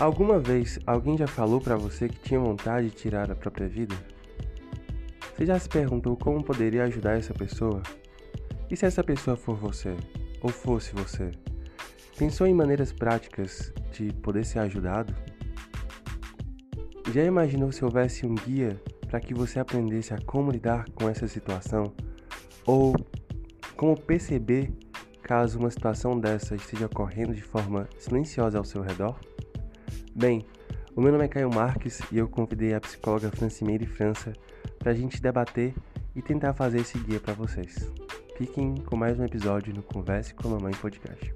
Alguma vez alguém já falou para você que tinha vontade de tirar a própria vida? Você já se perguntou como poderia ajudar essa pessoa? E se essa pessoa for você, ou fosse você? Pensou em maneiras práticas de poder ser ajudado? Já imaginou se houvesse um guia para que você aprendesse a como lidar com essa situação? Ou como perceber caso uma situação dessa esteja ocorrendo de forma silenciosa ao seu redor? Bem, o meu nome é Caio Marques e eu convidei a psicóloga Francimeire França para a gente debater e tentar fazer esse guia para vocês. Fiquem com mais um episódio no Converse com a Mamãe Podcast.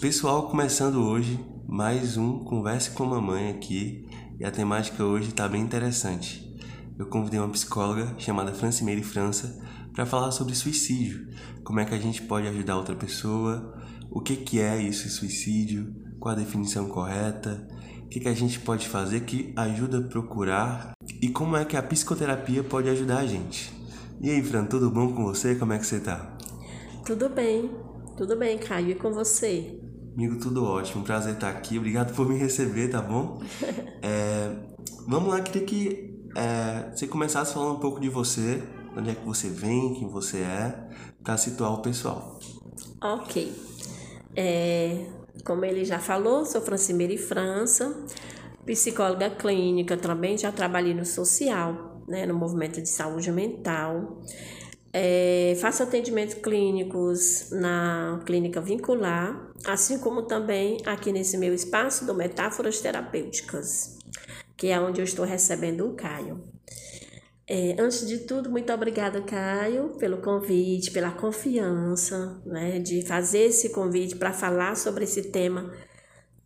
Pessoal, começando hoje mais um Converse com a Mamãe aqui e a temática hoje está bem interessante. Eu convidei uma psicóloga chamada Francimeire França para falar sobre suicídio, como é que a gente pode ajudar outra pessoa, o que, que é isso, suicídio, qual a definição correta, o que, que a gente pode fazer que ajuda a procurar e como é que a psicoterapia pode ajudar a gente. E aí, Fran, tudo bom com você? Como é que você tá? Tudo bem, tudo bem, Caio, e com você? Amigo, tudo ótimo, prazer estar aqui, obrigado por me receber, tá bom? é, vamos lá, queria que é, você começasse falando um pouco de você, onde é que você vem, quem você é, para situar o pessoal. Ok. É, como ele já falou, sou Francimeire França, psicóloga clínica, também já trabalhei no social, né, no movimento de saúde mental. É, faço atendimentos clínicos na clínica vincular, assim como também aqui nesse meu espaço do Metáforas Terapêuticas, que é onde eu estou recebendo o Caio. É, antes de tudo, muito obrigada, Caio, pelo convite, pela confiança, né, de fazer esse convite para falar sobre esse tema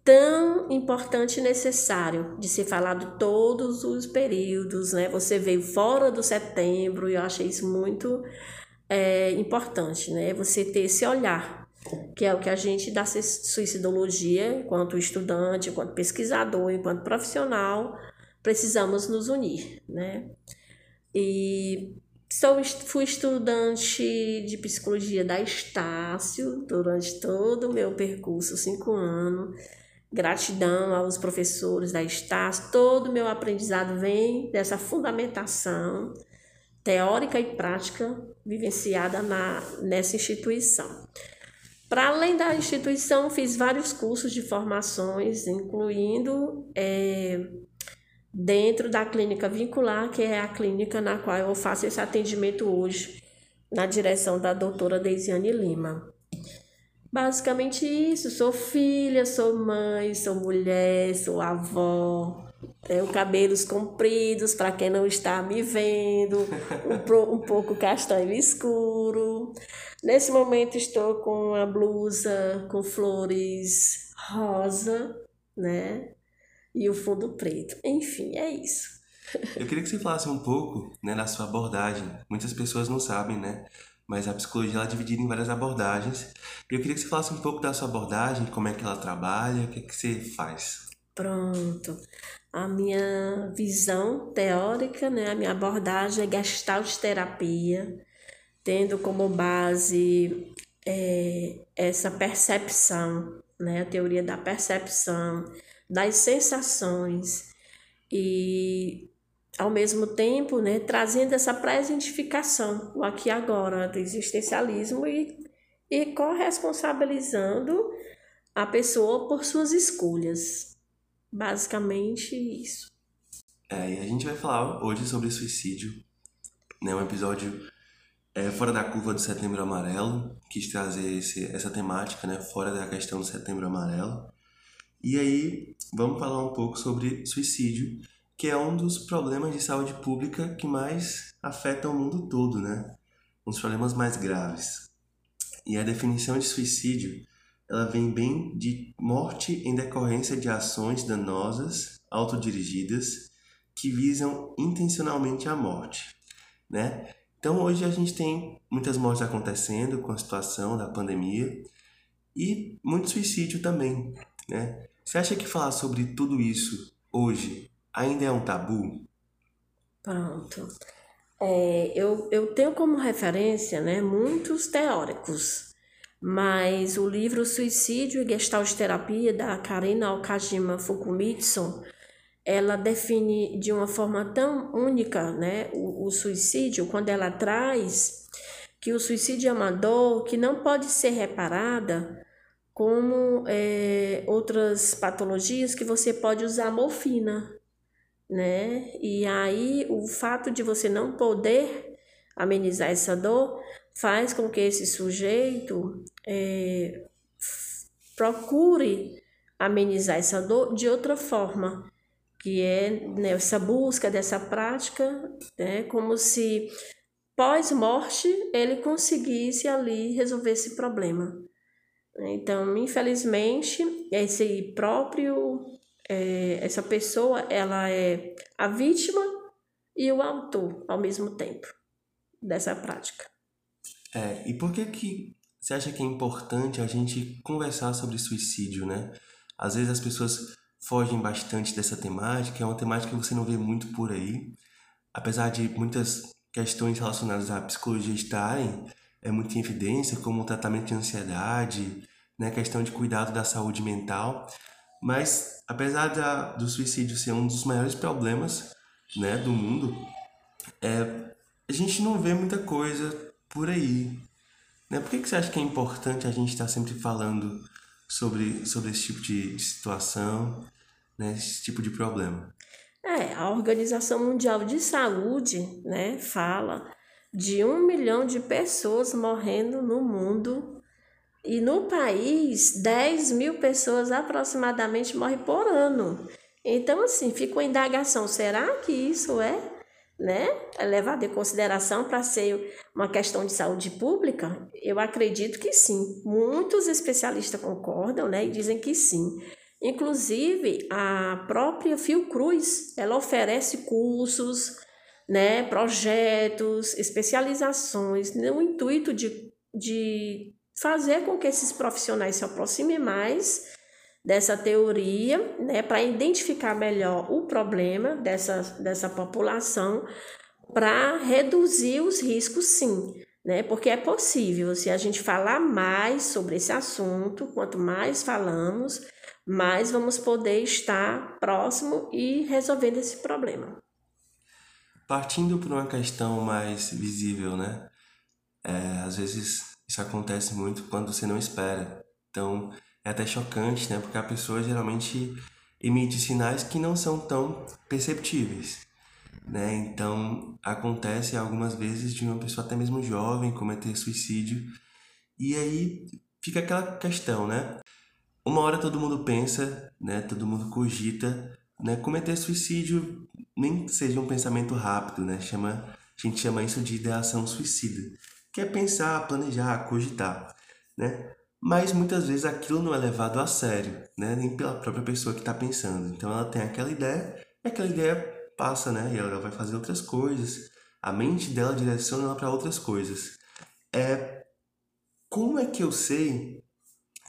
tão importante e necessário de ser falado todos os períodos, né? Você veio fora do setembro e eu achei isso muito é, importante, né? Você ter esse olhar, que é o que a gente da suicidologia, enquanto estudante, enquanto pesquisador, enquanto profissional, precisamos nos unir, né? E sou, fui estudante de psicologia da Estácio durante todo o meu percurso, cinco anos. Gratidão aos professores da Estácio. Todo o meu aprendizado vem dessa fundamentação teórica e prática vivenciada na, nessa instituição. Para além da instituição, fiz vários cursos de formações, incluindo é, dentro da clínica vincular, que é a clínica na qual eu faço esse atendimento hoje, na direção da doutora Deisiane Lima. Basicamente isso, sou filha, sou mãe, sou mulher, sou avó, tenho cabelos compridos, para quem não está me vendo, um, um pouco castanho escuro. Nesse momento estou com a blusa com flores rosa, né? E o fundo preto. Enfim, é isso. Eu queria que você falasse um pouco né, da sua abordagem. Muitas pessoas não sabem, né? Mas a psicologia ela é dividida em várias abordagens. E eu queria que você falasse um pouco da sua abordagem, como é que ela trabalha, o que é que você faz. Pronto. A minha visão teórica, né, a minha abordagem é gestalt terapia, tendo como base é, essa percepção, né, a teoria da percepção, das sensações e ao mesmo tempo, né, trazendo essa presentificação, o aqui e agora do existencialismo e, e corresponsabilizando a pessoa por suas escolhas. Basicamente isso. É, e a gente vai falar hoje sobre suicídio, né, um episódio é, fora da curva do Setembro Amarelo, quis trazer esse, essa temática, né, fora da questão do Setembro Amarelo. E aí, vamos falar um pouco sobre suicídio, que é um dos problemas de saúde pública que mais afetam o mundo todo, né? Um dos problemas mais graves. E a definição de suicídio, ela vem bem de morte em decorrência de ações danosas, autodirigidas, que visam intencionalmente a morte, né? Então hoje a gente tem muitas mortes acontecendo com a situação da pandemia e muito suicídio também, né? Você acha que falar sobre tudo isso hoje ainda é um tabu? Pronto. É, eu, eu tenho como referência né, muitos teóricos, mas o livro Suicídio e Gestalt Terapia, da Karina Okajima Fukumitsu, ela define de uma forma tão única né, o, o suicídio, quando ela traz que o suicídio é uma dor que não pode ser reparada como é, outras patologias que você pode usar morfina, né? E aí o fato de você não poder amenizar essa dor faz com que esse sujeito é, procure amenizar essa dor de outra forma, que é né, essa busca dessa prática, né, como se pós-morte ele conseguisse ali resolver esse problema. Então, infelizmente, esse próprio é, essa pessoa ela é a vítima e o autor ao mesmo tempo dessa prática. É, e por que que você acha que é importante a gente conversar sobre suicídio, né? Às vezes as pessoas fogem bastante dessa temática, é uma temática que você não vê muito por aí. Apesar de muitas questões relacionadas à psicologia estarem é muito em evidência, como o tratamento de ansiedade, né, questão de cuidado da saúde mental, mas apesar da, do suicídio ser um dos maiores problemas né, do mundo, é, a gente não vê muita coisa por aí. Né? Por que, que você acha que é importante a gente estar sempre falando sobre, sobre esse tipo de, de situação, né, esse tipo de problema? É, a Organização Mundial de Saúde né, fala de um milhão de pessoas morrendo no mundo e no país, 10 mil pessoas aproximadamente morrem por ano. Então, assim, fica uma indagação: será que isso é, né, é levado em consideração para ser uma questão de saúde pública? Eu acredito que sim. Muitos especialistas concordam né, e dizem que sim. Inclusive, a própria Fiocruz, ela oferece cursos, né, projetos, especializações, no intuito de, de fazer com que esses profissionais se aproximem mais dessa teoria, né, para identificar melhor o problema dessa, dessa população, para reduzir os riscos, sim, né, porque é possível, se a gente falar mais sobre esse assunto, quanto mais falamos, mais vamos poder estar próximo e resolvendo esse problema. Partindo para uma questão mais visível, né, é, às vezes isso acontece muito quando você não espera. Então, é até chocante, né? Porque a pessoa geralmente emite sinais que não são tão perceptíveis, né? Então, acontece algumas vezes de uma pessoa até mesmo jovem cometer suicídio. E aí fica aquela questão, né? Uma hora todo mundo pensa, né? Todo mundo cogita, né? Cometer suicídio nem seja um pensamento rápido, né? Chama, a gente chama isso de ideação suicida que é pensar, planejar, cogitar, né? Mas muitas vezes aquilo não é levado a sério, né? Nem pela própria pessoa que está pensando. Então ela tem aquela ideia e aquela ideia passa, né? E ela vai fazer outras coisas. A mente dela direciona ela para outras coisas. É como é que eu sei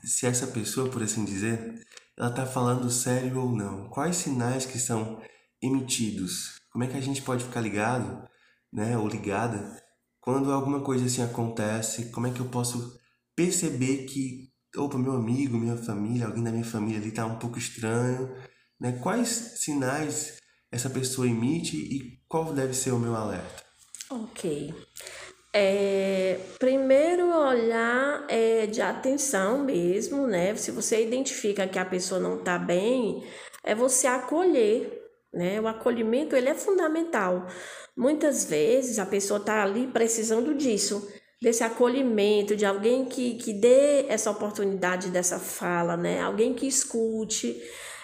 se essa pessoa, por assim dizer, ela está falando sério ou não? Quais sinais que são emitidos? Como é que a gente pode ficar ligado, né? Ou ligada quando alguma coisa assim acontece, como é que eu posso perceber que, opa, meu amigo, minha família, alguém da minha família ali tá um pouco estranho, né? Quais sinais essa pessoa emite e qual deve ser o meu alerta? Ok. É, primeiro olhar é de atenção mesmo, né? Se você identifica que a pessoa não está bem, é você acolher, né? O acolhimento ele é fundamental. Muitas vezes a pessoa está ali precisando disso, desse acolhimento, de alguém que, que dê essa oportunidade dessa fala, né? Alguém que escute.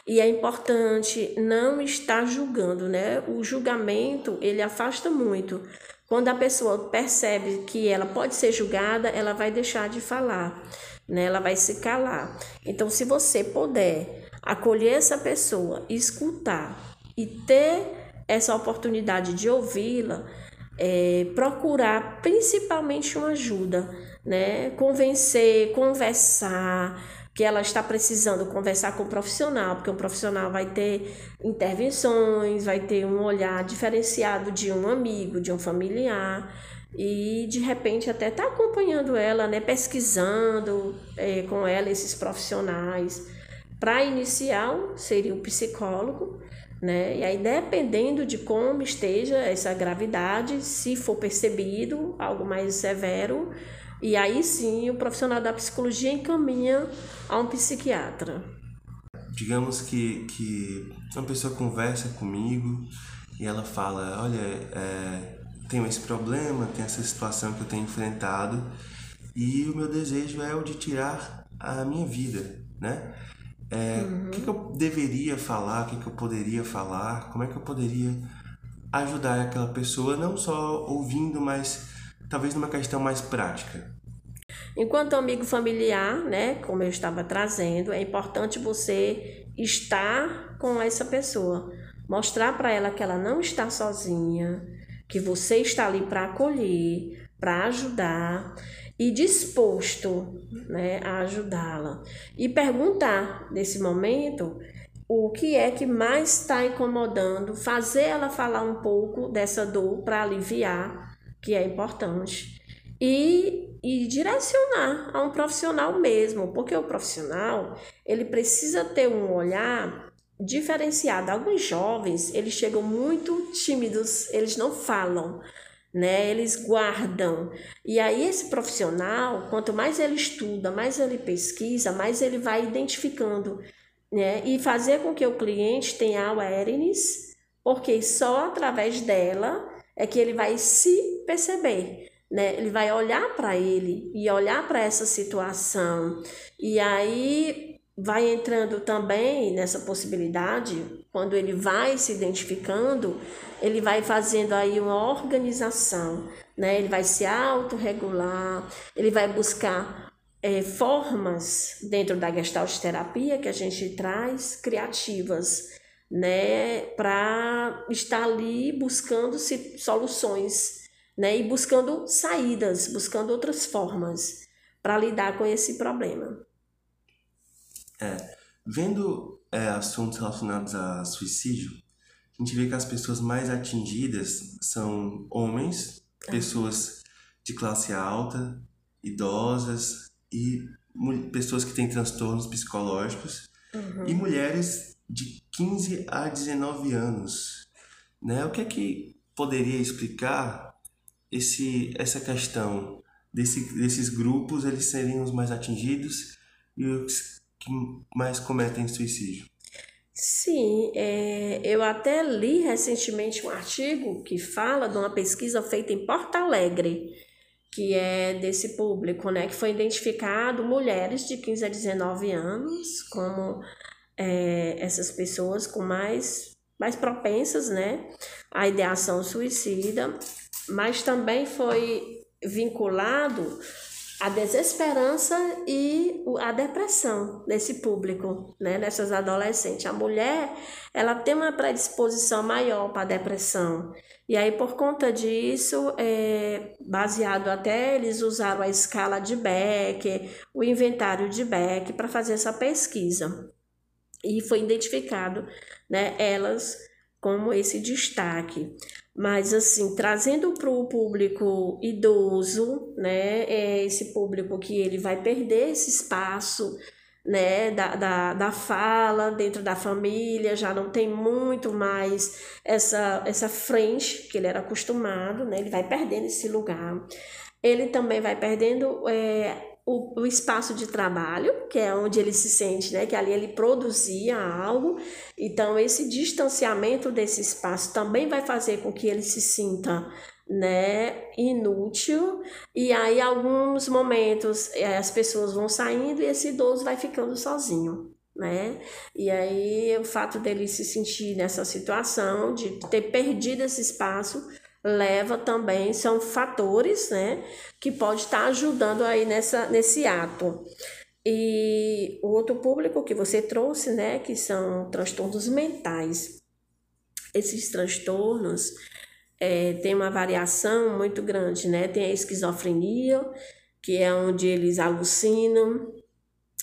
E é importante não estar julgando, né? O julgamento, ele afasta muito. Quando a pessoa percebe que ela pode ser julgada, ela vai deixar de falar, né? Ela vai se calar. Então, se você puder acolher essa pessoa, escutar e ter essa oportunidade de ouvi-la, é, procurar principalmente uma ajuda, né? Convencer, conversar, que ela está precisando conversar com o profissional, porque o profissional vai ter intervenções, vai ter um olhar diferenciado de um amigo, de um familiar, e de repente até está acompanhando ela, né, pesquisando é, com ela esses profissionais. Para inicial seria o psicólogo, né? E aí dependendo de como esteja essa gravidade, se for percebido algo mais severo, e aí sim o profissional da psicologia encaminha a um psiquiatra. Digamos que, que uma pessoa conversa comigo e ela fala, olha, é, tenho esse problema, tenho essa situação que eu tenho enfrentado e o meu desejo é o de tirar a minha vida, né? É, uhum. O que, que, eu deveria falar, o que, que eu poderia falar, como é que eu poderia ajudar aquela pessoa, não só ouvindo, mas talvez numa questão mais prática. Enquanto amigo familiar, né, como eu estava trazendo, é importante você estar com essa pessoa, mostrar para ela que ela não está sozinha, que você está ali para acolher, para ajudar e disposto né, a ajudá-la. E perguntar nesse momento o que é que mais está incomodando, fazer ela falar um pouco dessa dor para aliviar, que é importante. E, e direcionar a um profissional mesmo, porque o profissional ele precisa ter um olhar diferenciado. Alguns jovens, eles chegam muito tímidos, eles não falam, né? Eles guardam. E aí esse profissional, quanto mais ele estuda, mais ele pesquisa, mais ele vai identificando, né? E fazer com que o cliente tenha awareness, porque só através dela é que ele vai se perceber. Né? Ele vai olhar para ele e olhar para essa situação. E aí vai entrando também nessa possibilidade, quando ele vai se identificando, ele vai fazendo aí uma organização, né? Ele vai se autorregular, ele vai buscar é, formas dentro da gestalt terapia que a gente traz criativas, né? Para estar ali buscando soluções, né? E buscando saídas, buscando outras formas para lidar com esse problema. É, vendo é, assuntos relacionados a suicídio, a gente vê que as pessoas mais atingidas são homens, é. pessoas de classe alta, idosas e pessoas que têm transtornos psicológicos uhum. e mulheres de 15 a 19 anos. Né? O que é que poderia explicar esse, essa questão desse, desses grupos eles serem os mais atingidos e os que mais cometem suicídio? Sim, é, eu até li recentemente um artigo que fala de uma pesquisa feita em Porto Alegre, que é desse público, né, que foi identificado mulheres de 15 a 19 anos como é, essas pessoas com mais, mais propensas, né, à ideação suicida, mas também foi vinculado a desesperança e a depressão nesse público, né, nessas adolescentes. A mulher, ela tem uma predisposição maior para a depressão. E aí, por conta disso, é, baseado até, eles usaram a escala de Beck, o inventário de Beck, para fazer essa pesquisa. E foi identificado né, elas como esse destaque. Mas, assim, trazendo para o público idoso, né, é esse público que ele vai perder esse espaço, né, da, da, da fala dentro da família, já não tem muito mais essa, essa frente que ele era acostumado, né, ele vai perdendo esse lugar. Ele também vai perdendo é, o, o, espaço de trabalho, que é onde ele se sente, né, que ali ele produzia algo. Então, esse distanciamento desse espaço também vai fazer com que ele se sinta né, inútil. E aí, alguns momentos, eh, as pessoas vão saindo e esse idoso vai ficando sozinho. Né? E aí, o fato dele se sentir nessa situação, de ter perdido esse espaço, leva também, são fatores, né, que pode estar ajudando aí nessa, nesse ato. E o outro público que você trouxe, né, que são transtornos mentais. Esses transtornos é, têm uma variação muito grande, né? Tem a esquizofrenia, que é onde eles alucinam,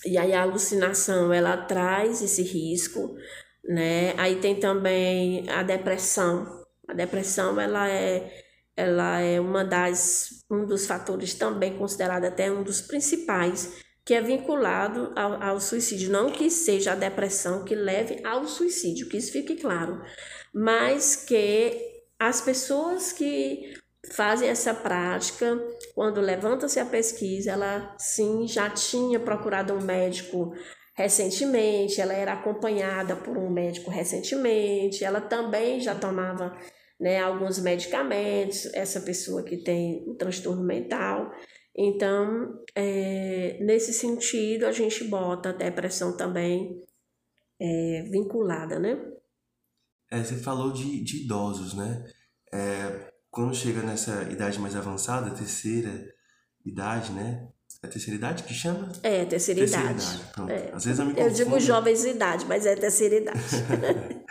E aí a alucinação, ela traz esse risco, né? Aí tem também a depressão. A depressão, ela é, ela é uma das, um dos fatores também considerado até um dos principais que é vinculado ao, ao, suicídio. Não que seja a depressão que leve ao suicídio, que isso fique claro, mas que as pessoas que fazem essa prática, quando levanta-se a pesquisa, ela sim já tinha procurado um médico recentemente, ela era acompanhada por um médico recentemente, ela também já tomava né, alguns medicamentos, essa pessoa que tem um transtorno mental. Então, é, nesse sentido, a gente bota a depressão também é, vinculada, né? É, você falou de, de idosos, né? É, quando chega nessa idade mais avançada, terceira idade, né? É terceira idade que chama? É, terceira, terceira idade. idade. Pronto. É. Às vezes eu me confundo. Eu digo jovens idade, mas é terceira idade.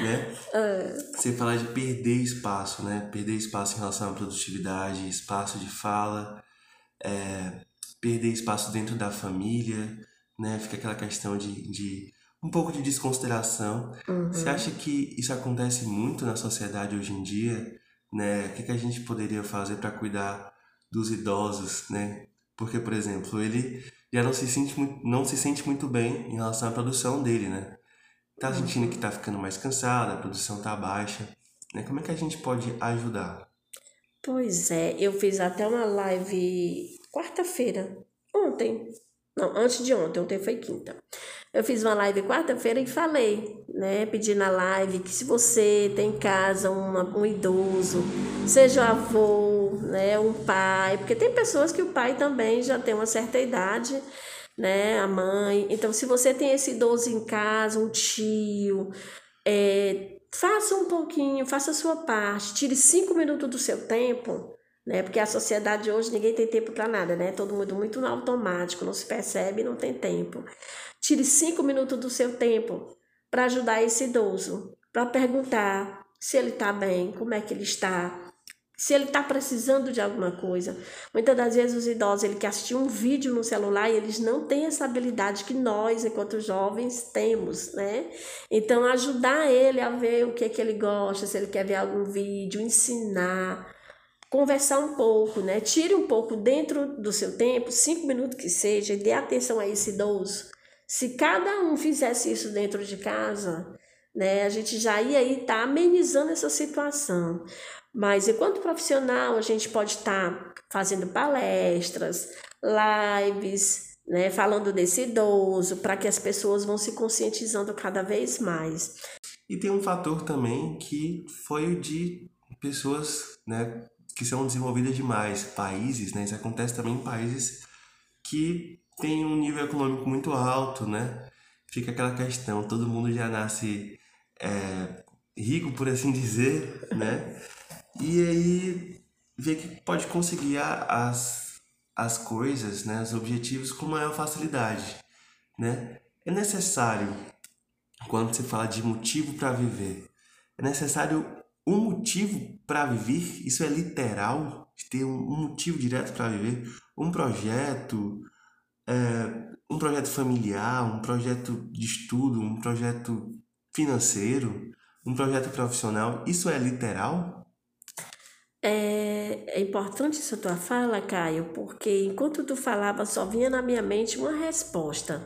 né? É. Você fala de perder espaço, né? Perder espaço em relação à produtividade, espaço de fala, é, perder espaço dentro da família, né? Fica aquela questão de, de um pouco de desconsideração. Uhum. Você acha que isso acontece muito na sociedade hoje em dia? Né? O que, que a gente poderia fazer para cuidar dos idosos, né? Porque, por exemplo, ele já não se sente muito, não se sente muito bem em relação à produção dele, né? Tá sentindo que tá ficando mais cansado, a produção tá baixa, né? Como é que a gente pode ajudar? Pois é, eu fiz até uma live quarta-feira, ontem. Não, antes de ontem, ontem foi quinta. Eu fiz uma live quarta-feira e falei, né? Pedi na live que se você tem em casa uma, um idoso, seja um avô, né? Um pai, porque tem pessoas que o pai também já tem uma certa idade, né? A mãe. Então, se você tem esse idoso em casa, um tio, é, faça um pouquinho, faça a sua parte, tire cinco minutos do seu tempo, né? Porque a sociedade hoje ninguém tem tempo para nada, né? Todo mundo muito automático, não se percebe, não tem tempo. Tire cinco minutos do seu tempo para ajudar esse idoso, para perguntar se ele está bem, como é que ele está, se ele está precisando de alguma coisa. Muitas das vezes os idosos ele quer assistir um vídeo no celular e eles não têm essa habilidade que nós, enquanto jovens, temos, né? Então ajudar ele a ver o que é que ele gosta, se ele quer ver algum vídeo, ensinar, conversar um pouco, né? Tire um pouco dentro do seu tempo, cinco minutos que seja, e dê atenção a esse idoso. Se cada um fizesse isso dentro de casa, né, a gente já ia estar tá amenizando essa situação. Mas enquanto profissional, a gente pode estar tá fazendo palestras, lives, né, falando desse idoso, para que as pessoas vão se conscientizando cada vez mais. E tem um fator também que foi o de pessoas, né, que são desenvolvidas demais, países, né, isso acontece também em países que têm um nível econômico muito alto, né, fica aquela questão, todo mundo já nasce é, rico, por assim dizer, né, e aí ver que pode conseguir as, as coisas, né, os objetivos com maior facilidade, né? É necessário, quando você fala de motivo para viver, é necessário um motivo para viver, isso é literal, ter um motivo direto para viver, um projeto, é, um projeto familiar, um projeto de estudo, um projeto financeiro, um projeto profissional, isso é literal? É, é importante essa tua fala, Caio, porque enquanto tu falava só vinha na minha mente uma resposta,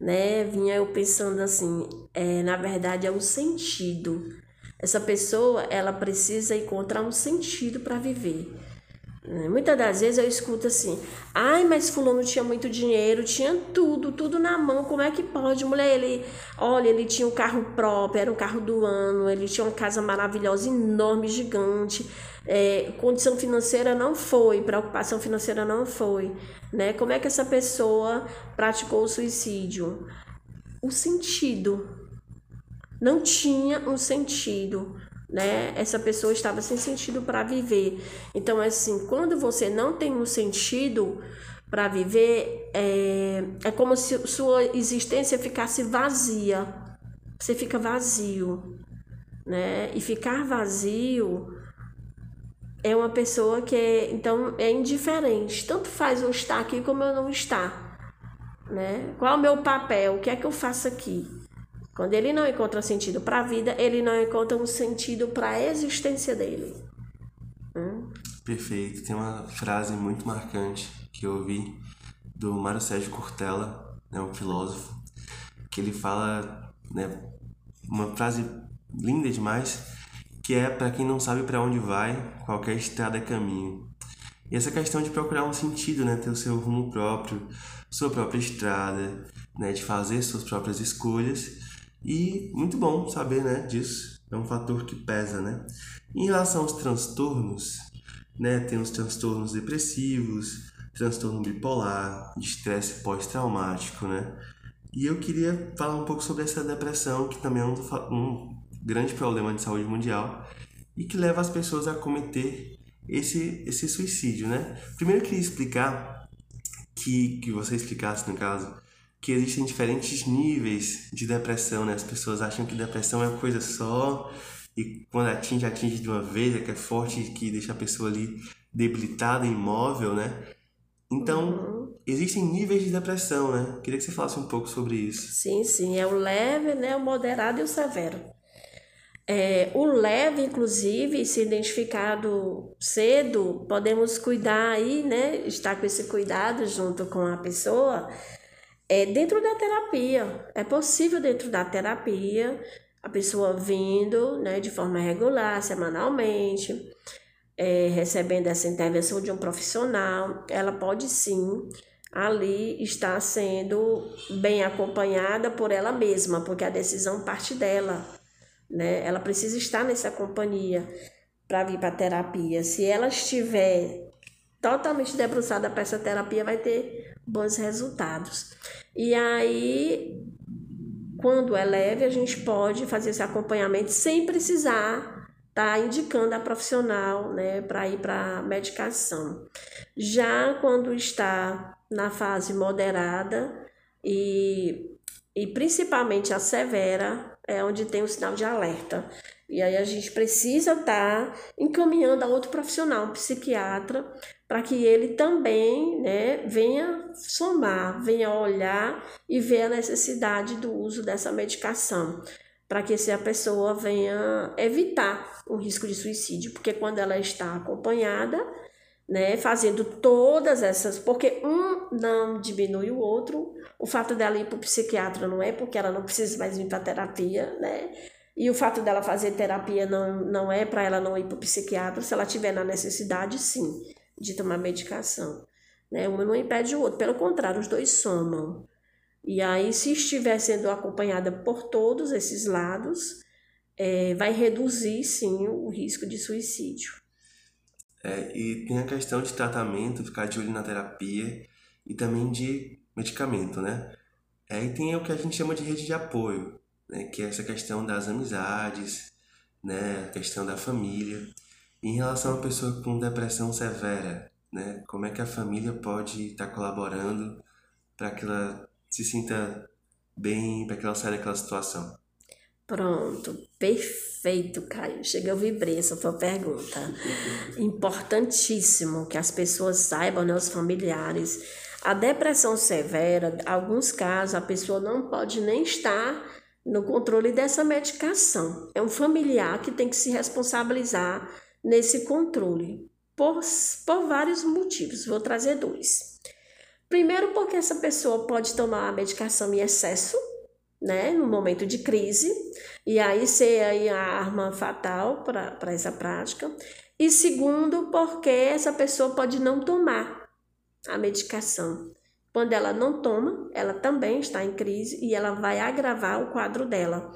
né? Vinha eu pensando assim, é, na verdade é um sentido. Essa pessoa, ela precisa encontrar um sentido para viver. Muitas das vezes eu escuto assim: ai, mas Fulano tinha muito dinheiro, tinha tudo, tudo na mão, como é que pode? Mulher, ele, olha, ele tinha um carro próprio, era um carro do ano, ele tinha uma casa maravilhosa, enorme, gigante. É, condição financeira não foi, preocupação financeira não foi. Né? Como é que essa pessoa praticou o suicídio? O sentido. Não tinha um sentido né? Essa pessoa estava sem sentido para viver. Então, assim, quando você não tem um sentido para viver, é, é como se sua existência ficasse vazia. Você fica vazio, né? E ficar vazio é uma pessoa que é, então é indiferente. Tanto faz eu estar aqui como eu não estar. né? Qual é o meu papel? O que é que eu faço aqui? Quando ele não encontra sentido para a vida, ele não encontra um sentido para a existência dele. Hum? Perfeito. Tem uma frase muito marcante que eu ouvi do Mário Sérgio Cortella, né, um filósofo, que ele fala, né, uma frase linda demais, que é para quem não sabe para onde vai, qualquer estrada é caminho. E essa questão de procurar um sentido, né, ter o seu rumo próprio, sua própria estrada, né, de fazer suas próprias escolhas. E muito bom saber, né, disso. É um fator que pesa, né? Em relação aos transtornos, né, tem os transtornos depressivos, transtorno bipolar, estresse pós-traumático, né? E eu queria falar um pouco sobre essa depressão, que também é um, um grande problema de saúde mundial e que leva as pessoas a cometer esse, esse suicídio, né? Primeiro eu queria explicar que, que você explicasse, no caso, que existem diferentes níveis de depressão, né? As pessoas acham que depressão é uma coisa só e quando atinge, atinge de uma vez, é que é forte, que deixa a pessoa ali debilitada, imóvel, né? Então, uhum. existem níveis de depressão, né? Queria que você falasse um pouco sobre isso. Sim, sim. É o leve, né? o moderado e o severo. É, o leve, inclusive, se identificado cedo, podemos cuidar aí, né? Estar com esse cuidado junto com a pessoa é dentro da terapia. É possível dentro da terapia a pessoa vindo, né, de forma regular, semanalmente é, recebendo essa intervenção de um profissional, ela pode sim ali estar sendo bem acompanhada por ela mesma, porque a decisão parte dela, né? Ela precisa estar nessa companhia para vir para a terapia. Se ela estiver totalmente debruçada para essa terapia, vai ter bons resultados. E aí, quando é leve, a gente pode fazer esse acompanhamento sem precisar tá indicando a profissional, né, para ir para medicação. Já quando está na fase moderada e, e principalmente a severa, é onde tem o sinal de alerta. E aí a gente precisa estar tá encaminhando a outro profissional, um psiquiatra, para que ele também né, venha somar, venha olhar e ver a necessidade do uso dessa medicação para que a pessoa venha evitar o risco de suicídio, porque quando ela está acompanhada, né, fazendo todas essas, porque um não diminui o outro, o fato dela ir para o psiquiatra não é porque ela não precisa mais vir para terapia, né? E o fato dela fazer terapia não, não é para ela não ir para o psiquiatra, se ela tiver na necessidade, sim, de tomar medicação. Né? Um não impede o outro, pelo contrário, os dois somam. E aí, se estiver sendo acompanhada por todos esses lados, é, vai reduzir sim o risco de suicídio. É, e tem a questão de tratamento, ficar de olho na terapia e também de medicamento, né? É, e tem o que a gente chama de rede de apoio, né? que é essa questão das amizades, né? a questão da família. Em relação a uma pessoa com depressão severa, né? como é que a família pode estar colaborando para que ela se sinta bem para que ela saia daquela situação? Pronto, perfeito, Caio. Chega, eu vibrei essa tua pergunta. Importantíssimo que as pessoas saibam, né, os familiares. A depressão severa, alguns casos, a pessoa não pode nem estar no controle dessa medicação. É um familiar que tem que se responsabilizar nesse controle, por, por vários motivos. Vou trazer dois. Primeiro, porque essa pessoa pode tomar a medicação em excesso, né, no momento de crise, e aí ser aí a arma fatal para essa prática. E segundo, porque essa pessoa pode não tomar a medicação. Quando ela não toma, ela também está em crise e ela vai agravar o quadro dela.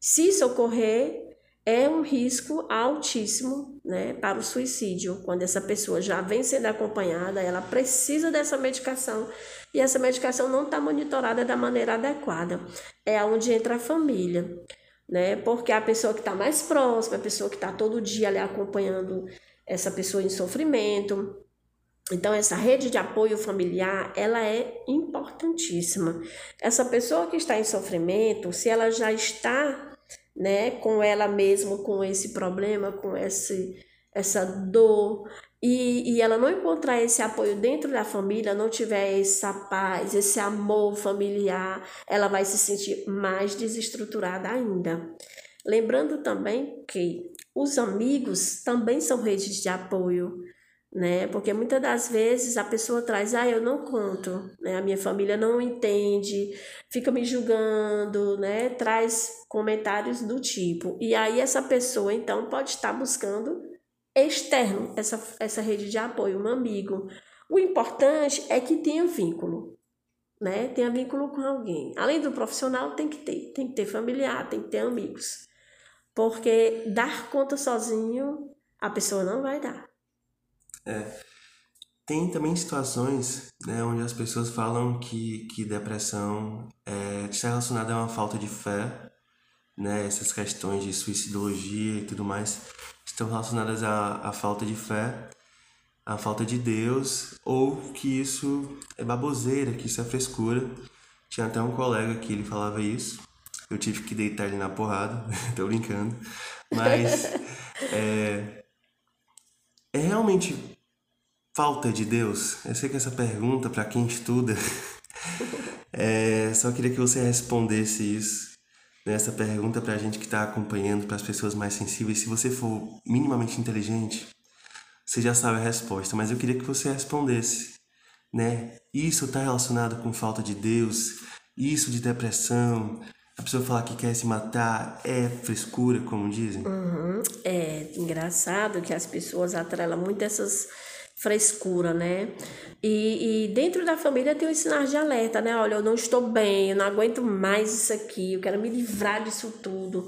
Se isso ocorrer, é um risco altíssimo né, para o suicídio. Quando essa pessoa já vem sendo acompanhada, ela precisa dessa medicação e essa medicação não está monitorada da maneira adequada. É onde entra a família, né? Porque a pessoa que está mais próxima, a pessoa que está todo dia ali acompanhando essa pessoa em sofrimento. Então, essa rede de apoio familiar, ela é importantíssima. Essa pessoa que está em sofrimento, se ela já está né, com ela mesma, com esse problema, com esse, essa dor, e, e ela não encontrar esse apoio dentro da família, não tiver essa paz, esse amor familiar, ela vai se sentir mais desestruturada ainda. Lembrando também que os amigos também são redes de apoio, né? Porque muitas das vezes a pessoa traz, ah, eu não conto, né? A minha família não entende, fica me julgando, né? Traz comentários do tipo. E aí essa pessoa então pode estar buscando externo essa, essa rede de apoio, um amigo. O importante é que tenha vínculo, né? Tenha vínculo com alguém. Além do profissional, tem que ter, tem que ter familiar, tem que ter amigos. Porque dar conta sozinho, a pessoa não vai dar. É. Tem também situações né, onde as pessoas falam que, que depressão é, está relacionada a uma falta de fé, né, essas questões de suicidologia e tudo mais estão relacionadas à, à falta de fé, à falta de Deus, ou que isso é baboseira, que isso é frescura. Tinha até um colega que ele falava isso. Eu tive que deitar ele na porrada, tô brincando. Mas é, é realmente falta de Deus? Eu sei que essa pergunta, para quem estuda, é, só queria que você respondesse isso. Nessa pergunta para a gente que está acompanhando, para as pessoas mais sensíveis. Se você for minimamente inteligente, você já sabe a resposta, mas eu queria que você respondesse, né? Isso está relacionado com falta de Deus? Isso de depressão? A pessoa falar que quer se matar é frescura, como dizem? Uhum. É engraçado que as pessoas atrelam muito essas frescura, né? E, e, dentro da família tem os sinais de alerta, né? Olha, eu não estou bem, eu não aguento mais isso aqui, eu quero me livrar disso tudo,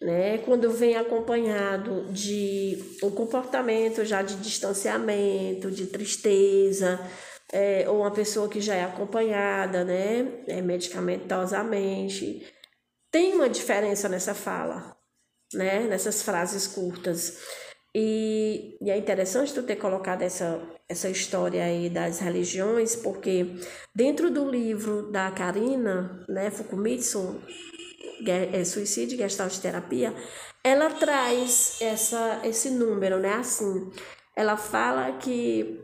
né? Quando vem acompanhado de um comportamento já de distanciamento, de tristeza, é, ou uma pessoa que já é acompanhada, né? É, medicamentosamente, tem uma diferença nessa fala, né? Nessas frases curtas. E, e, é interessante tu ter colocado essa, essa história aí das religiões, porque dentro do livro da Karina, né, Fukumitsu, é, Suicídio e Gestalt Terapia, ela traz essa, esse número, né, assim, ela fala que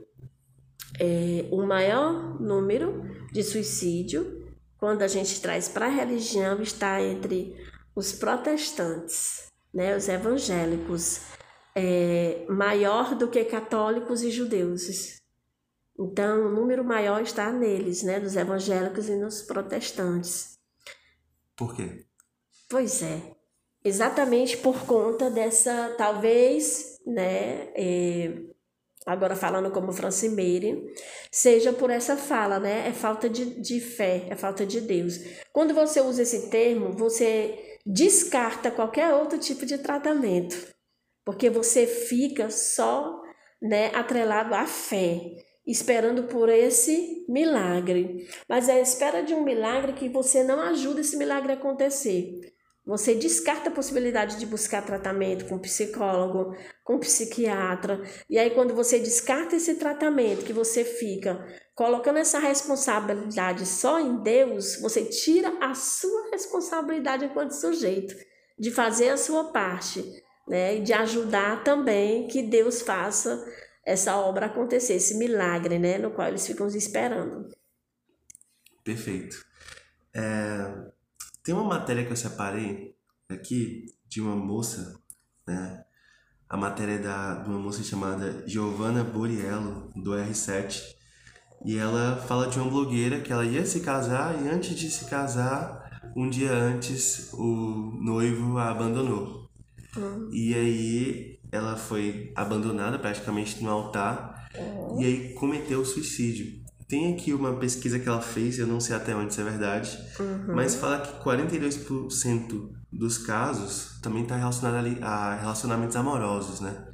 é, o maior número de suicídio, quando a gente traz para a religião, está entre os protestantes, né, os evangélicos, é, maior do que católicos e judeus. Então, o número maior está neles, né, dos evangélicos e nos protestantes. Por quê? Pois é, exatamente por conta dessa, talvez, né, é, agora falando como Francimeire, seja por essa fala, né, é falta de, de fé, é falta de Deus. Quando você usa esse termo, você descarta qualquer outro tipo de tratamento porque você fica só né, atrelado à fé, esperando por esse milagre. Mas é a espera de um milagre que você não ajuda esse milagre a acontecer. Você descarta a possibilidade de buscar tratamento com psicólogo, com psiquiatra. E aí, quando você descarta esse tratamento, que você fica colocando essa responsabilidade só em Deus, você tira a sua responsabilidade enquanto sujeito de fazer a sua parte né? E de ajudar também que Deus faça essa obra acontecer, esse milagre, né? No qual eles ficam esperando. Perfeito. É, tem uma matéria que eu separei aqui de uma moça, né? A matéria é da, de uma moça chamada Giovanna Boriello, do R7. E ela fala de uma blogueira que ela ia se casar e antes de se casar, um dia antes, o noivo a abandonou. Uhum. E aí ela foi abandonada praticamente no altar uhum. e aí cometeu suicídio. Tem aqui uma pesquisa que ela fez, eu não sei até onde isso é verdade, uhum. mas fala que 42% dos casos também está relacionado ali a relacionamentos amorosos, né?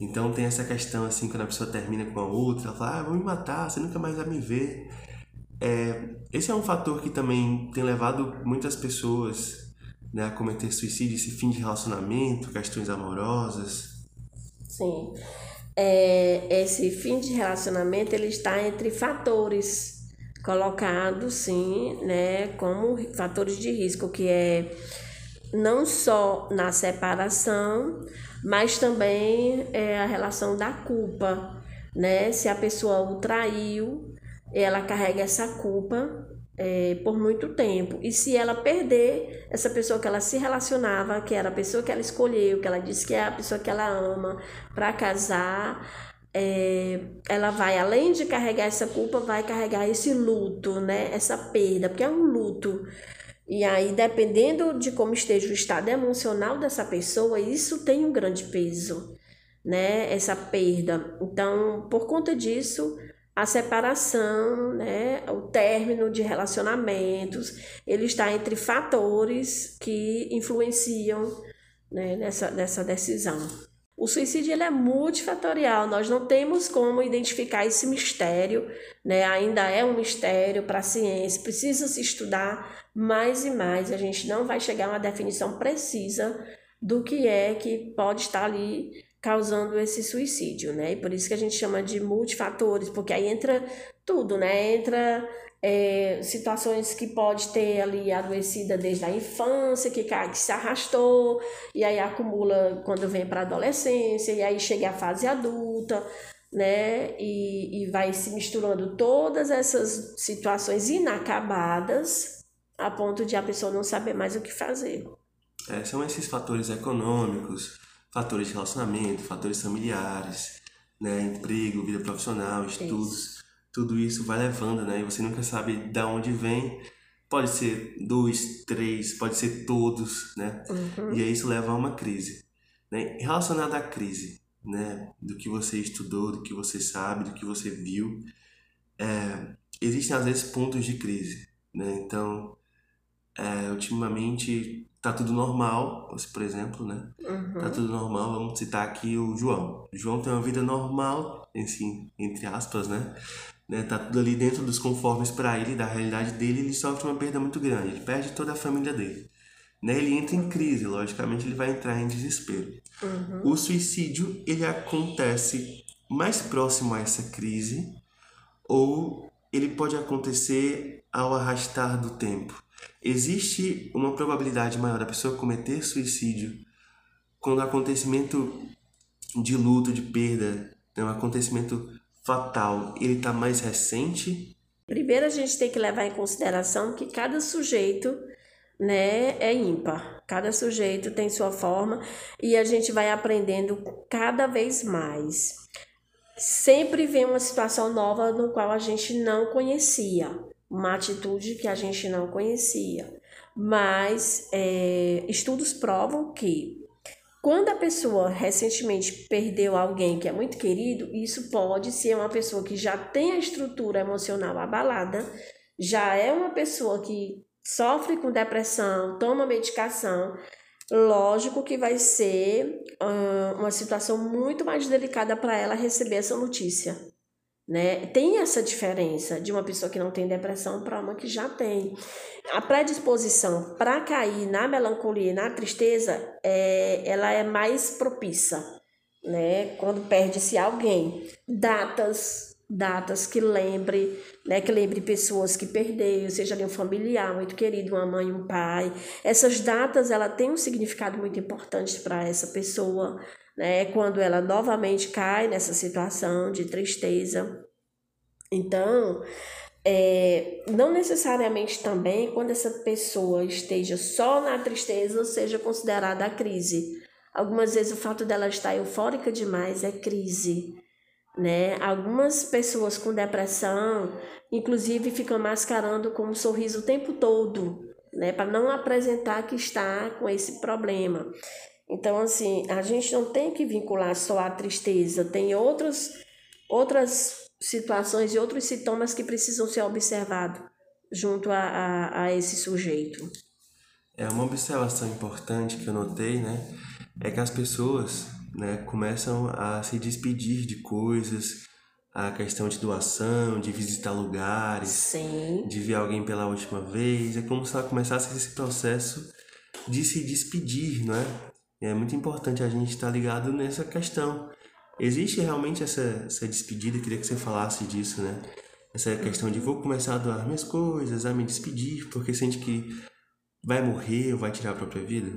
Então tem essa questão assim, quando a pessoa termina com a outra, ela fala, ah, vou me matar, você nunca mais vai me ver. É, esse é um fator que também tem levado muitas pessoas né, a cometer suicídio, esse fim de relacionamento, questões amorosas? Sim. É, esse fim de relacionamento ele está entre fatores colocados, sim, né, como fatores de risco, que é não só na separação, mas também é, a relação da culpa, né? Se a pessoa o traiu, ela carrega essa culpa é, por muito tempo. E se ela perder essa pessoa que ela se relacionava, que era a pessoa que ela escolheu, que ela disse que é a pessoa que ela ama, para casar, é, ela vai, além de carregar essa culpa, vai carregar esse luto, né? Essa perda, porque é um luto. E aí, dependendo de como esteja o estado emocional dessa pessoa, isso tem um grande peso, né? Essa perda. Então, por conta disso, a separação, né, o término de relacionamentos, ele está entre fatores que influenciam né, nessa, nessa decisão. O suicídio ele é multifatorial, nós não temos como identificar esse mistério, né? ainda é um mistério para a ciência, precisa se estudar mais e mais, a gente não vai chegar a uma definição precisa do que é que pode estar ali causando esse suicídio, né? E por isso que a gente chama de multifatores, porque aí entra tudo, né? Entra é, situações que pode ter ali adoecida desde a infância, que, que se arrastou, e aí acumula quando vem para a adolescência, e aí chega à fase adulta, né? E, e vai se misturando todas essas situações inacabadas a ponto de a pessoa não saber mais o que fazer. É, são esses fatores econômicos, fatores de relacionamento, fatores familiares, né, emprego, vida profissional, estudos, isso. tudo isso vai levando, né, e você nunca sabe de onde vem. Pode ser dois, três, pode ser todos, né, uhum. e aí isso leva a uma crise. Né? Relacionado à crise, né, do que você estudou, do que você sabe, do que você viu, é, existem às vezes pontos de crise, né, então é, ultimamente tá tudo normal, por exemplo, né? Uhum. Tá tudo normal, vamos citar aqui o João. O João tem uma vida normal, assim, entre aspas, né? né? Tá tudo ali dentro dos conformes para ele, da realidade dele, ele sofre uma perda muito grande, ele perde toda a família dele. Né? Ele entra em crise, logicamente ele vai entrar em desespero. Uhum. O suicídio, ele acontece mais próximo a essa crise ou ele pode acontecer ao arrastar do tempo. Existe uma probabilidade maior da pessoa cometer suicídio quando o acontecimento de luto, de perda, né, um acontecimento fatal, ele está mais recente? Primeiro a gente tem que levar em consideração que cada sujeito né, é ímpar. Cada sujeito tem sua forma e a gente vai aprendendo cada vez mais. Sempre vem uma situação nova no qual a gente não conhecia uma atitude que a gente não conhecia. Mas é, estudos provam que quando a pessoa recentemente perdeu alguém que é muito querido, isso pode ser uma pessoa que já tem a estrutura emocional abalada, já é uma pessoa que sofre com depressão, toma medicação. Lógico que vai ser uh, uma situação muito mais delicada para ela receber essa notícia né? Tem essa diferença de uma pessoa que não tem depressão para uma que já tem. A predisposição para cair na melancolia e na tristeza, é, ela é mais propícia, né? Quando perde-se alguém. Datas, datas que lembre, né? Que lembre pessoas que perdeu, seja ali um familiar muito querido, uma mãe, um pai. Essas datas, ela tem um significado muito importante para essa pessoa, né? Quando ela novamente cai nessa situação de tristeza. Então, é, não necessariamente também quando essa pessoa esteja só na tristeza seja considerada a crise. Algumas vezes o fato dela estar eufórica demais é crise, né? Algumas pessoas com depressão, inclusive, ficam mascarando com um sorriso o tempo todo, né? Para não apresentar que está com esse problema. Então, assim, a gente não tem que vincular só a tristeza, tem outros, outras situações e outros sintomas que precisam ser observados junto a, a, a esse sujeito. É uma observação importante que eu notei, né? É que as pessoas né, começam a se despedir de coisas, a questão de doação, de visitar lugares, Sim. de ver alguém pela última vez. É como se ela começasse esse processo de se despedir, não é? É muito importante a gente estar ligado nessa questão. Existe realmente essa, essa despedida, queria que você falasse disso, né? Essa questão de vou começar a doar minhas coisas, a me despedir, porque sente que vai morrer ou vai tirar a própria vida?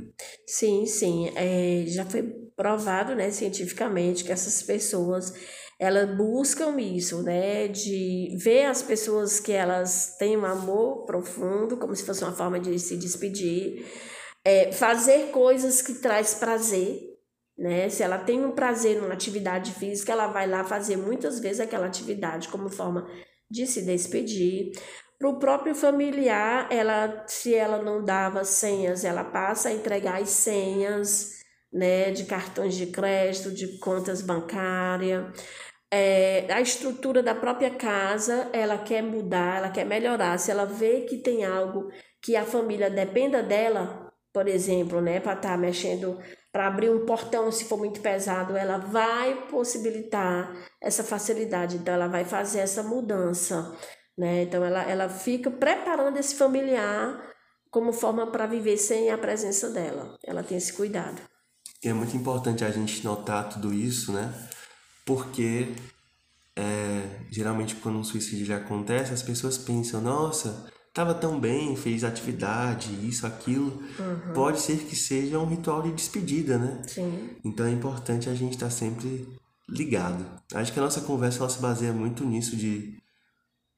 Sim, sim. É, já foi provado, né, cientificamente que essas pessoas elas buscam isso, né, de ver as pessoas que elas têm um amor profundo, como se fosse uma forma de se despedir, é, fazer coisas que traz prazer, né? Se ela tem um prazer numa atividade física, ela vai lá fazer muitas vezes aquela atividade como forma de se despedir. Para o próprio familiar, ela, se ela não dava senhas, ela passa a entregar as senhas, né, de cartões de crédito, de contas bancárias. É, a estrutura da própria casa, ela quer mudar, ela quer melhorar. Se ela vê que tem algo que a família dependa dela, por exemplo, né, para estar tá mexendo, para abrir um portão se for muito pesado, ela vai possibilitar essa facilidade, então ela vai fazer essa mudança. Né? Então ela, ela fica preparando esse familiar como forma para viver sem a presença dela. Ela tem esse cuidado. E é muito importante a gente notar tudo isso, né? Porque é, geralmente quando um suicídio acontece, as pessoas pensam, nossa, estava tão bem, fez atividade, isso, aquilo. Uhum. Pode ser que seja um ritual de despedida, né? Sim. Então é importante a gente estar tá sempre ligado. Acho que a nossa conversa ela se baseia muito nisso de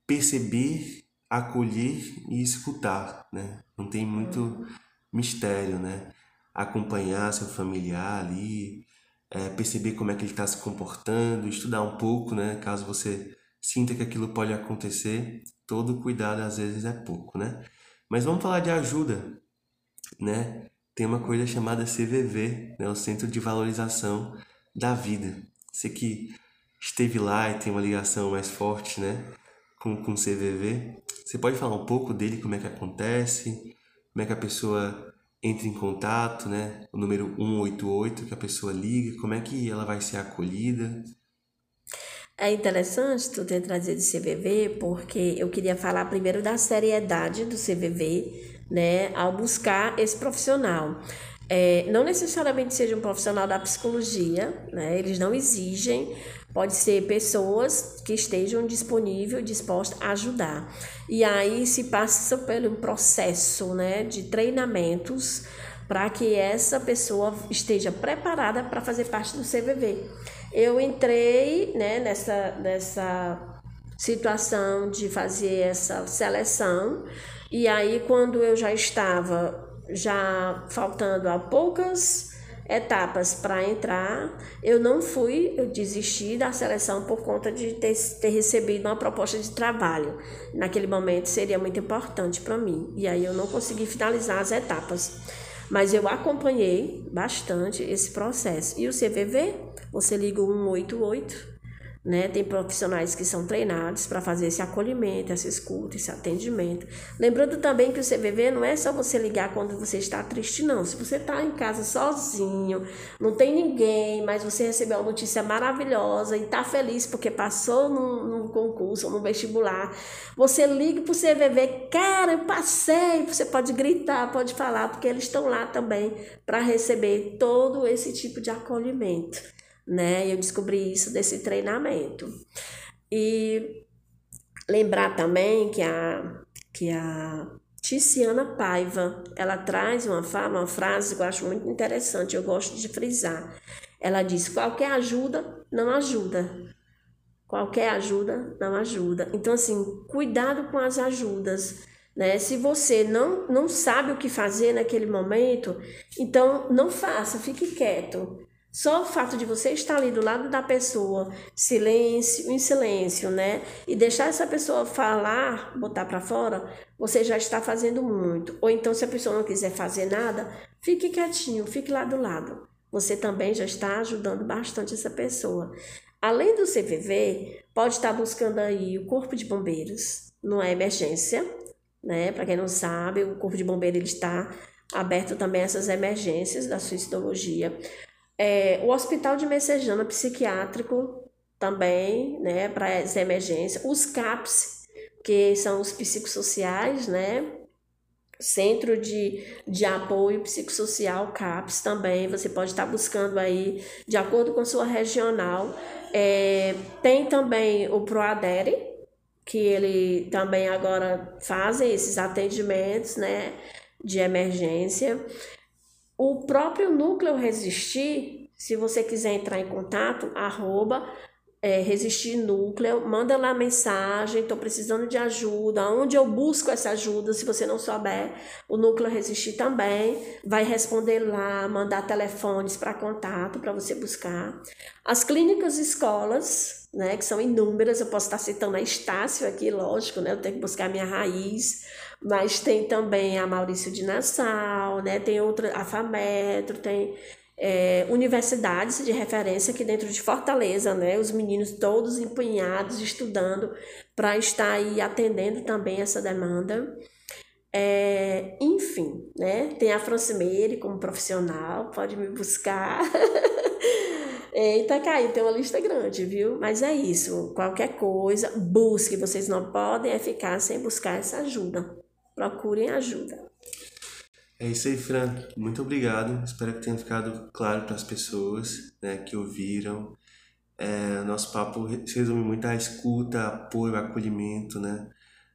perceber, acolher e escutar, né? Não tem muito mistério, né? Acompanhar seu familiar ali, é, perceber como é que ele está se comportando, estudar um pouco, né? Caso você sinta que aquilo pode acontecer, todo cuidado às vezes é pouco, né? Mas vamos falar de ajuda, né? Tem uma coisa chamada CVV, né? O Centro de Valorização da Vida. Você que esteve lá e tem uma ligação mais forte, né? com, com CVV. Você pode falar um pouco dele, como é que acontece, como é que a pessoa entra em contato, né? O número 188 que a pessoa liga, como é que ela vai ser acolhida? É interessante tu ter trazido o CVV, porque eu queria falar primeiro da seriedade do CVV, né, ao buscar esse profissional. É, não necessariamente seja um profissional da psicologia, né, eles não exigem, Pode ser pessoas que estejam disponíveis, dispostas a ajudar. E aí se passa pelo processo né, de treinamentos para que essa pessoa esteja preparada para fazer parte do CVV. Eu entrei né, nessa, nessa situação de fazer essa seleção, e aí quando eu já estava já faltando a poucas etapas para entrar. Eu não fui, eu desisti da seleção por conta de ter, ter recebido uma proposta de trabalho. Naquele momento seria muito importante para mim. E aí eu não consegui finalizar as etapas. Mas eu acompanhei bastante esse processo. E o CVV, você liga o 188 né? Tem profissionais que são treinados para fazer esse acolhimento, essa escuta, esse atendimento. Lembrando também que o CVV não é só você ligar quando você está triste, não. Se você está em casa sozinho, não tem ninguém, mas você recebeu uma notícia maravilhosa e está feliz porque passou num, concurso no vestibular, você liga para o CVV, cara, eu passei. Você pode gritar, pode falar, porque eles estão lá também para receber todo esse tipo de acolhimento né? Eu descobri isso desse treinamento. E lembrar também que a, que a Ticiana Paiva, ela traz uma, uma frase que eu acho muito interessante, eu gosto de frisar. Ela diz: qualquer ajuda não ajuda. Qualquer ajuda não ajuda. Então, assim, cuidado com as ajudas. Né? Se você não, não sabe o que fazer naquele momento, então não faça, fique quieto. Só o fato de você estar ali do lado da pessoa, silêncio, em silêncio, né? E deixar essa pessoa falar, botar para fora, você já está fazendo muito. Ou então, se a pessoa não quiser fazer nada, fique quietinho, fique lá do lado. Você também já está ajudando bastante essa pessoa. Além do CVV, pode estar buscando aí o Corpo de Bombeiros, não é emergência, né? Para quem não sabe, o Corpo de Bombeiros ele está aberto também a essas emergências da suicidologia. É, o Hospital de Messejana Psiquiátrico também, né, para essa emergência. Os CAPS, que são os psicossociais, né, Centro de, de Apoio Psicossocial, CAPS, também, você pode estar buscando aí, de acordo com a sua regional. É, tem também o ProAdere, que ele também agora faz esses atendimentos, né, de emergência. O próprio núcleo resistir, se você quiser entrar em contato, arroba é, resistir núcleo, manda lá mensagem, estou precisando de ajuda, onde eu busco essa ajuda, se você não souber, o núcleo resistir também vai responder lá, mandar telefones para contato para você buscar. As clínicas escolas, né, que são inúmeras, eu posso estar citando a Estácio aqui, lógico, né, eu tenho que buscar minha raiz, mas tem também a Maurício de Nassau, né, tem outra, a FAMetro, tem é, universidades de referência aqui dentro de Fortaleza, né? Os meninos todos empenhados, estudando para estar aí atendendo também essa demanda. É, enfim, né? Tem a Francimeire como profissional, pode me buscar. Eita, Caio, tem uma lista grande, viu? Mas é isso. Qualquer coisa, busque. Vocês não podem é ficar sem buscar essa ajuda. Procurem ajuda. É isso aí, Fran. Muito obrigado. Espero que tenha ficado claro para as pessoas né, que ouviram. É, nosso papo se resume muito à escuta, apoio, acolhimento, né?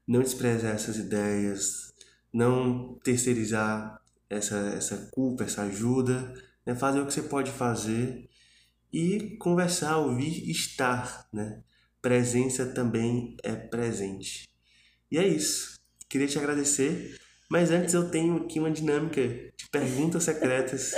Não desprezar essas ideias, não terceirizar essa, essa culpa, essa ajuda, né? fazer o que você pode fazer e conversar, ouvir, estar, né? Presença também é presente. E é isso. Queria te agradecer mas antes eu tenho aqui uma dinâmica de perguntas secretas,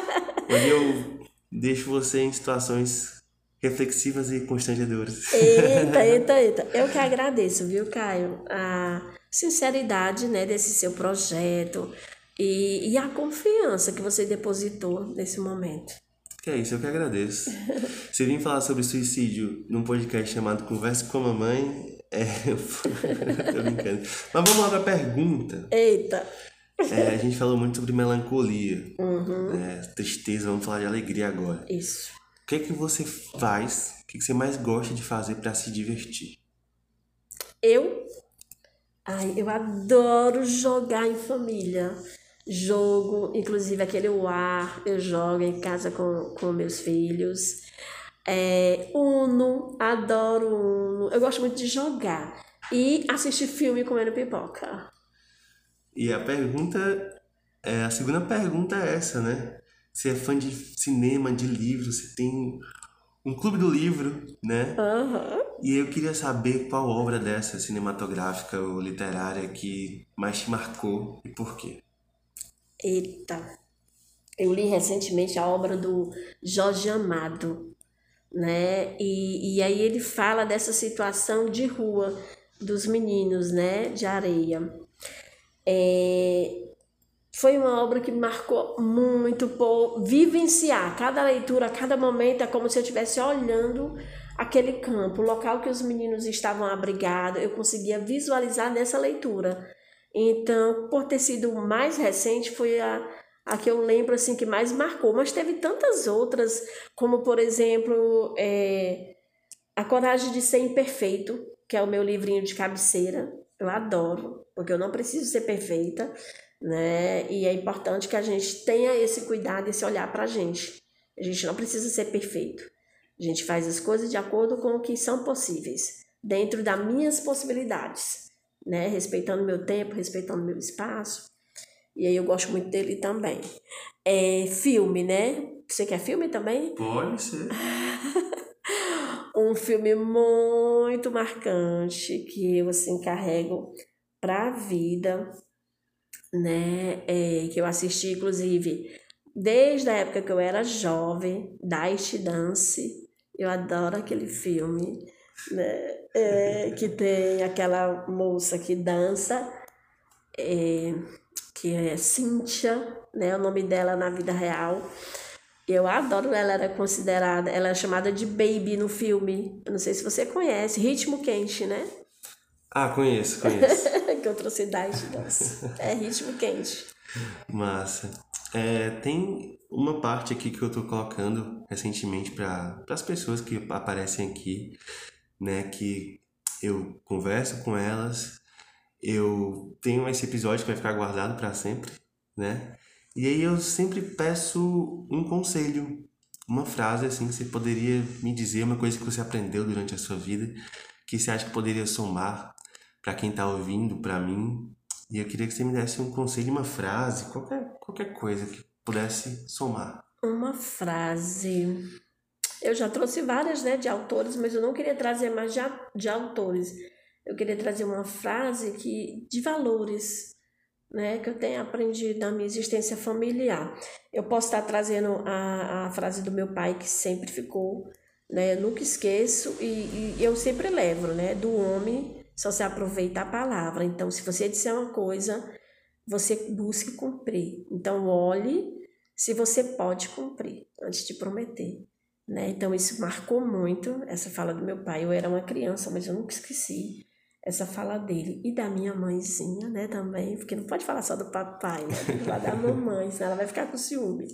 onde eu deixo você em situações reflexivas e constrangedoras. Eita, eita, eita. Eu que agradeço, viu, Caio? A sinceridade né, desse seu projeto e, e a confiança que você depositou nesse momento. Que é isso, eu que agradeço. Você vim falar sobre suicídio num podcast chamado Conversa com a Mamãe. É, tô brincando. Mas vamos lá pra pergunta. Eita! É, a gente falou muito sobre melancolia, uhum. né, tristeza, vamos falar de alegria agora. Isso. O que é que você faz, o que, é que você mais gosta de fazer para se divertir? Eu? Ai, eu adoro jogar em família jogo, inclusive aquele War, eu jogo em casa com, com meus filhos. É, Uno, adoro Uno. Eu gosto muito de jogar. E assistir filme comendo pipoca. E a pergunta, é, a segunda pergunta é essa, né? Você é fã de cinema, de livro, você tem um clube do livro, né? Uhum. E eu queria saber qual obra dessa cinematográfica ou literária que mais te marcou e por quê. Eita! Eu li recentemente a obra do Jorge Amado, né? E, e aí ele fala dessa situação de rua dos meninos, né? De areia. É, foi uma obra que marcou muito por vivenciar cada leitura, cada momento, é como se eu estivesse olhando aquele campo, o local que os meninos estavam abrigados, eu conseguia visualizar nessa leitura. Então, por ter sido mais recente, foi a, a que eu lembro assim que mais marcou. Mas teve tantas outras, como por exemplo, é, A Coragem de Ser Imperfeito, que é o meu livrinho de cabeceira. Eu adoro, porque eu não preciso ser perfeita, né? E é importante que a gente tenha esse cuidado, esse olhar para a gente. A gente não precisa ser perfeito. A gente faz as coisas de acordo com o que são possíveis, dentro das minhas possibilidades né? Respeitando meu tempo, respeitando meu espaço. E aí eu gosto muito dele também. É filme, né? Você quer filme também? Pode ser. um filme muito marcante que eu assim carrego para a vida, né? É, que eu assisti inclusive desde a época que eu era jovem, Dice Dance. Eu adoro aquele filme né? É, que tem aquela moça que dança, é, que é Cíntia, né? O nome dela na vida real. Eu adoro ela, era considerada, ela é chamada de Baby no filme. Eu não sei se você conhece, Ritmo Quente, né? Ah, conheço, conheço. que outra cidade dança. É Ritmo Quente. Massa. É, tem uma parte aqui que eu tô colocando recentemente para as pessoas que aparecem aqui, né, que eu converso com elas, eu tenho esse episódio que vai ficar guardado para sempre, né? E aí eu sempre peço um conselho, uma frase assim que você poderia me dizer, uma coisa que você aprendeu durante a sua vida, que você acha que poderia somar para quem está ouvindo, para mim, E eu queria que você me desse um conselho, uma frase, qualquer, qualquer coisa que pudesse somar. Uma frase. Eu já trouxe várias, né, de autores, mas eu não queria trazer mais de, de autores. Eu queria trazer uma frase que de valores, né, que eu tenho aprendido na minha existência familiar. Eu posso estar trazendo a, a frase do meu pai que sempre ficou, né, eu nunca esqueço e, e eu sempre levo, né, do homem só se aproveita a palavra. Então, se você disser uma coisa, você busque cumprir. Então, olhe se você pode cumprir antes de prometer. Né? Então, isso marcou muito essa fala do meu pai. Eu era uma criança, mas eu nunca esqueci essa fala dele. E da minha mãezinha, né, também, porque não pode falar só do papai, né? Tem que falar da mamãe, senão ela vai ficar com ciúme.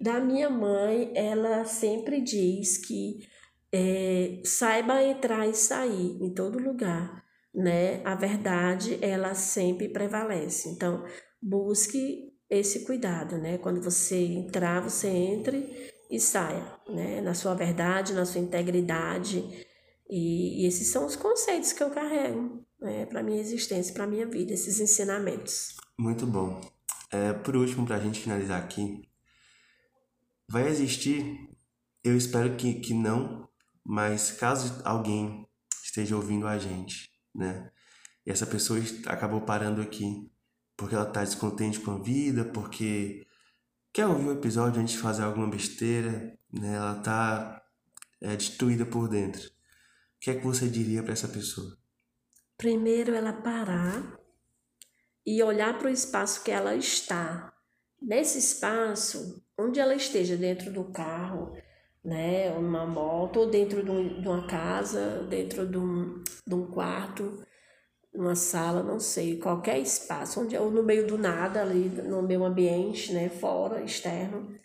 Da minha mãe, ela sempre diz que é, saiba entrar e sair em todo lugar né, a verdade ela sempre prevalece. Então, busque esse cuidado, né? Quando você entrar, você entre e saia, né? Na sua verdade, na sua integridade. E, e esses são os conceitos que eu carrego né, para minha existência, para minha vida, esses ensinamentos. Muito bom. É, por último, para a gente finalizar aqui, vai existir, eu espero que, que não, mas caso alguém esteja ouvindo a gente né? E essa pessoa acabou parando aqui porque ela está descontente com a vida, porque quer ouvir um episódio antes de fazer alguma besteira, né? Ela está é, destruída por dentro. Que é que você diria para essa pessoa? Primeiro, ela parar e olhar para o espaço que ela está. Nesse espaço, onde ela esteja, dentro do carro, né, uma moto, ou dentro de, de uma casa, dentro de um, de um quarto, uma sala, não sei, qualquer espaço, onde, ou no meio do nada, ali no meio ambiente, né, fora, externo,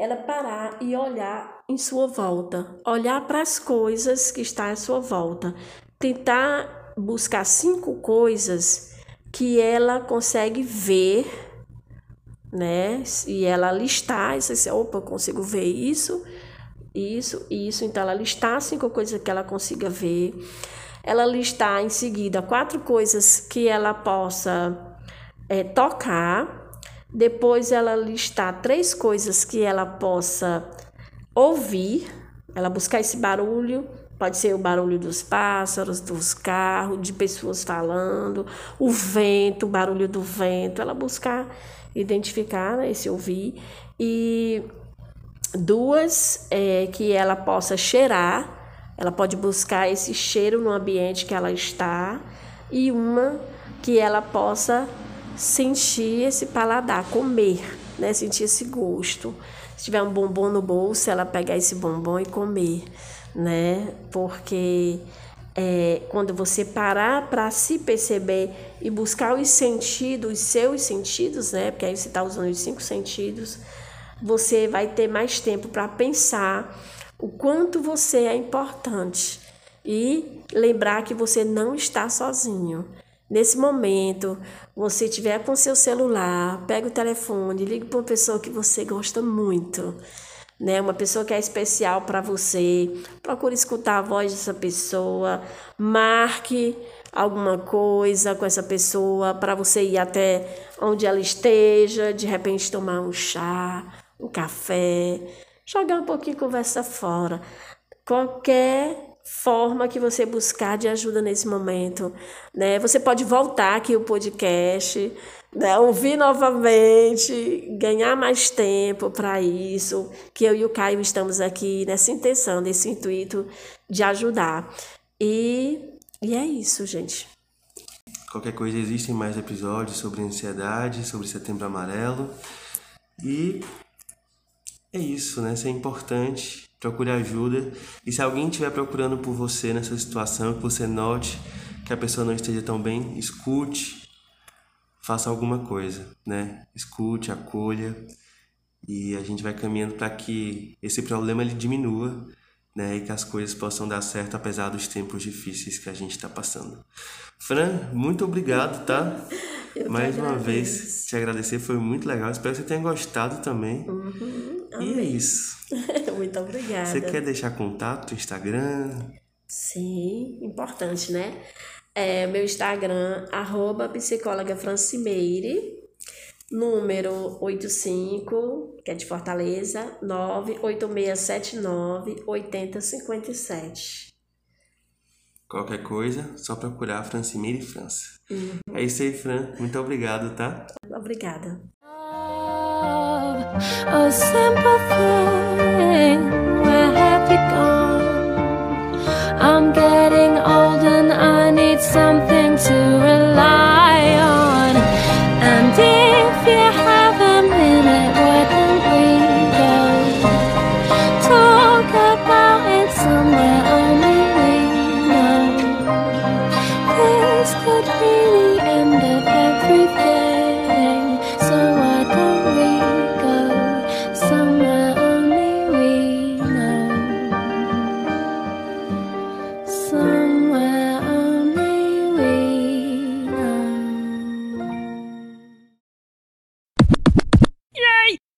ela parar e olhar em sua volta, olhar para as coisas que estão à sua volta, tentar buscar cinco coisas que ela consegue ver, né? E ela listar, isso, opa, eu consigo ver isso, isso, isso. Então, ela listar cinco coisas que ela consiga ver. Ela listar em seguida quatro coisas que ela possa é, tocar. Depois, ela listar três coisas que ela possa ouvir. Ela buscar esse barulho. Pode ser o barulho dos pássaros, dos carros, de pessoas falando, o vento, o barulho do vento. Ela buscar identificar né, esse ouvir. E duas é, que ela possa cheirar, ela pode buscar esse cheiro no ambiente que ela está, e uma que ela possa sentir esse paladar, comer, né? sentir esse gosto. Se tiver um bombom no bolso, ela pegar esse bombom e comer, né? Porque é, quando você parar para se perceber e buscar os sentidos, os seus sentidos, né? Porque aí você está usando os cinco sentidos você vai ter mais tempo para pensar o quanto você é importante e lembrar que você não está sozinho. Nesse momento, você tiver com seu celular, pega o telefone, ligue para uma pessoa que você gosta muito, né? Uma pessoa que é especial para você. Procure escutar a voz dessa pessoa, marque alguma coisa com essa pessoa para você ir até onde ela esteja, de repente tomar um chá, um café, jogar um pouquinho conversa fora. Qualquer forma que você buscar de ajuda nesse momento, né? Você pode voltar aqui o podcast, né? ouvir novamente, ganhar mais tempo para isso, que eu e o Caio estamos aqui nessa intenção, nesse intuito de ajudar. E, e é isso, gente. Qualquer coisa, existem mais episódios sobre ansiedade, sobre setembro amarelo. E é isso, né? Isso é importante. Procure ajuda. E se alguém estiver procurando por você nessa situação, que você note que a pessoa não esteja tão bem, escute, faça alguma coisa, né? Escute, acolha e a gente vai caminhando para que esse problema ele diminua, né? E que as coisas possam dar certo apesar dos tempos difíceis que a gente está passando. Fran, muito obrigado, tá? Eu Mais uma vez, te agradecer, foi muito legal. Espero que você tenha gostado também. Uhum, e é isso. muito obrigada. Você quer deixar contato, Instagram? Sim, importante, né? É, meu Instagram, arroba psicóloga Francimeire, número 85, que é de Fortaleza, 98679 8057. Qualquer coisa, só procurar Francimir França. Uhum. É isso aí, Fran. Muito obrigado, tá? Obrigada. simple thing where have you gone i'm getting old and i need something to